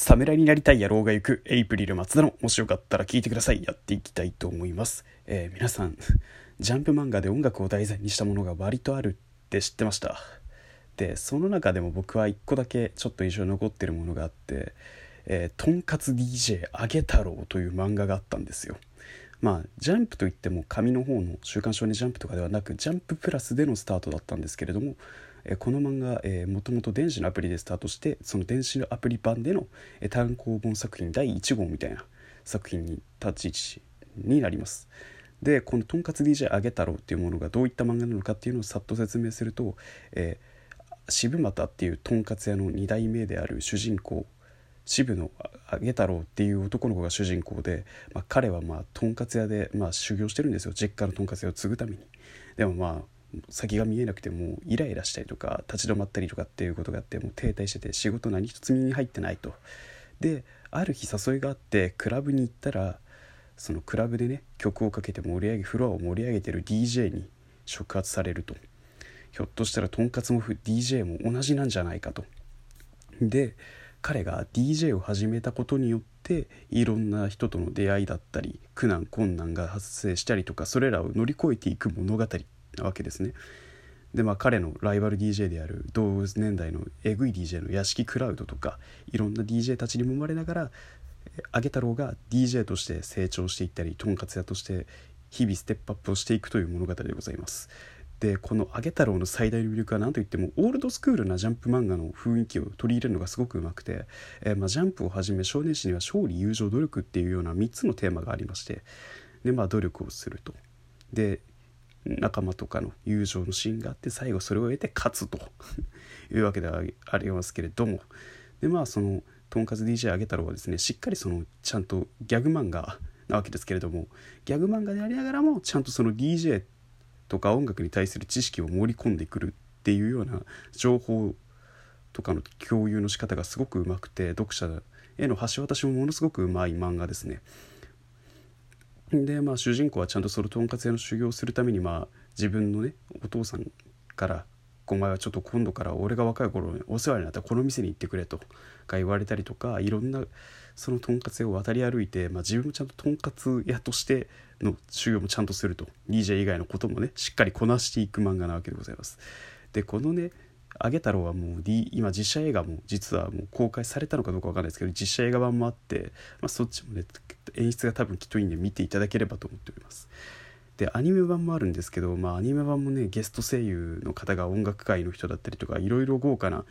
侍になりたい野郎が行くエイプリル松田のもしよかったら聞いてください。やっていきたいと思います、えー、皆さん ジャンプ漫画で音楽を題材にしたものが割とあるって知ってました。でその中でも僕は1個だけちょっと印象に残ってるものがあって「えー、とんかつ DJ あげ太郎」という漫画があったんですよ。まあジャンプといっても紙の方の「週刊少年ジャンプ」とかではなくジャンププラスでのスタートだったんですけれどもえこの漫画、え、もともと電子のアプリでスタートしてその電子のアプリ版での、え単行本作品第1号みたいな作品に立ち位置になります。でこの「とんかつ DJ あげ太郎」っていうものがどういった漫画なのかっていうのをさっと説明すると、えー、渋又っていうとんかつ屋の2代目である主人公渋野あげ太郎っていう男の子が主人公で、まあ、彼はまあとんかつ屋で、まあ、修行してるんですよ。実家のとんかつ屋を継ぐために。でもまあ先が見えなくてもイライラしたりとか立ち止まったりとかっていうことがあってもう停滞してて仕事何一つ身に入ってないと。である日誘いがあってクラブに行ったらそのクラブでね曲をかけて盛り上げフロアを盛り上げてる DJ に触発されると。ひょっとしたらとんかつも DJ も同じなんじゃないかと。で彼が DJ を始めたことによっていろんな人との出会いだったり苦難困難が発生したりとかそれらを乗り越えていく物語。わけですね。でまあ彼のライバル DJ である同年代のエグい DJ の屋敷クラウドとかいろんな DJ たちに揉まれながらあげ太郎が DJ として成長していったりとんかつ屋として日々ステップアップをしていくという物語でございます。でこの「あげ太郎」の最大の魅力は何といってもオールドスクールなジャンプ漫画の雰囲気を取り入れるのがすごくうまくて、えー、まあ、ジャンプをはじめ少年誌には勝利友情努力っていうような3つのテーマがありましてでまあ努力をすると。で仲間とかの友情のシーンがあって最後それを得て勝つと いうわけではありますけれどもでまあそのとんかつ DJ あげ太郎はですねしっかりそのちゃんとギャグ漫画なわけですけれどもギャグ漫画でありながらもちゃんとその DJ とか音楽に対する知識を盛り込んでくるっていうような情報とかの共有の仕方がすごくうまくて読者への橋渡しもものすごくうまい漫画ですね。でまあ主人公はちゃんとそのとんかつ屋の修行をするためにまあ自分のねお父さんから「お前はちょっと今度から俺が若い頃にお世話になったこの店に行ってくれ」とか言われたりとかいろんなそのとんかつ屋を渡り歩いて、まあ、自分もちゃんととんかつ屋としての修行もちゃんとすると DJ 以外のこともねしっかりこなしていく漫画なわけでございます。でこのねあげ太郎はもう、D、今実写映画も実はもう公開されたのかどうかわかんないですけど実写映画版もあって、まあ、そっちもね演出が多分きっといいんで見ていただければと思っております。でアニメ版もあるんですけど、まあ、アニメ版もねゲスト声優の方が音楽界の人だったりとかいろいろ豪華な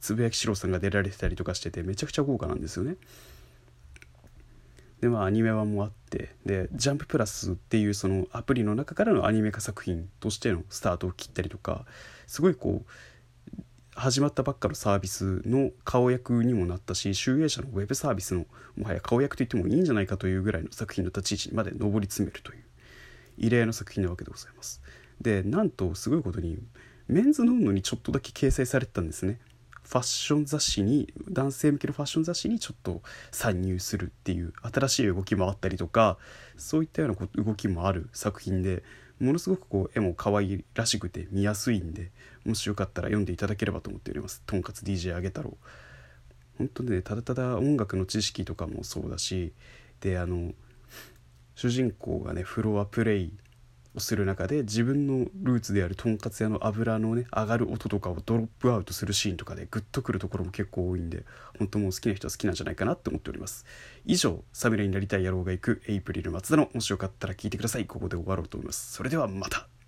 つぶやきしろさんが出られてたりとかしててめちゃくちゃ豪華なんですよね。でまあアニメ版もあってでジャンププラスっていうそのアプリの中からのアニメ化作品としてのスタートを切ったりとかすごいこう始まったばっかのサービスの顔役にもなったし集英社のウェブサービスのもはや顔役と言ってもいいんじゃないかというぐらいの作品の立ち位置にまで上り詰めるという異例の作品なわけでございます。でなんとすごいことにメンズノンノにちょっとだけ掲載されてたんですね。ファッション雑誌に男性向けのファッション雑誌にちょっと参入するっていう新しい動きもあったりとかそういったような動きもある作品でものすごくこう絵も可愛らしくて見やすいんでもしよかったら読んでいただければと思っております。とんかつ DJ あげ太郎本当ねただただ音楽の知識とかもそうだしであの主人公がねフロアプレイをする中で自分のルーツであるとんかつ屋の油のね上がる音とかをドロップアウトするシーンとかでグッとくるところも結構多いんで本当もう好きな人は好きなんじゃないかなって思っております。以上サムラになりたい野郎が行くエイプリル松田のもしよかったら聞いてください。ここで終わろうと思います。それではまた。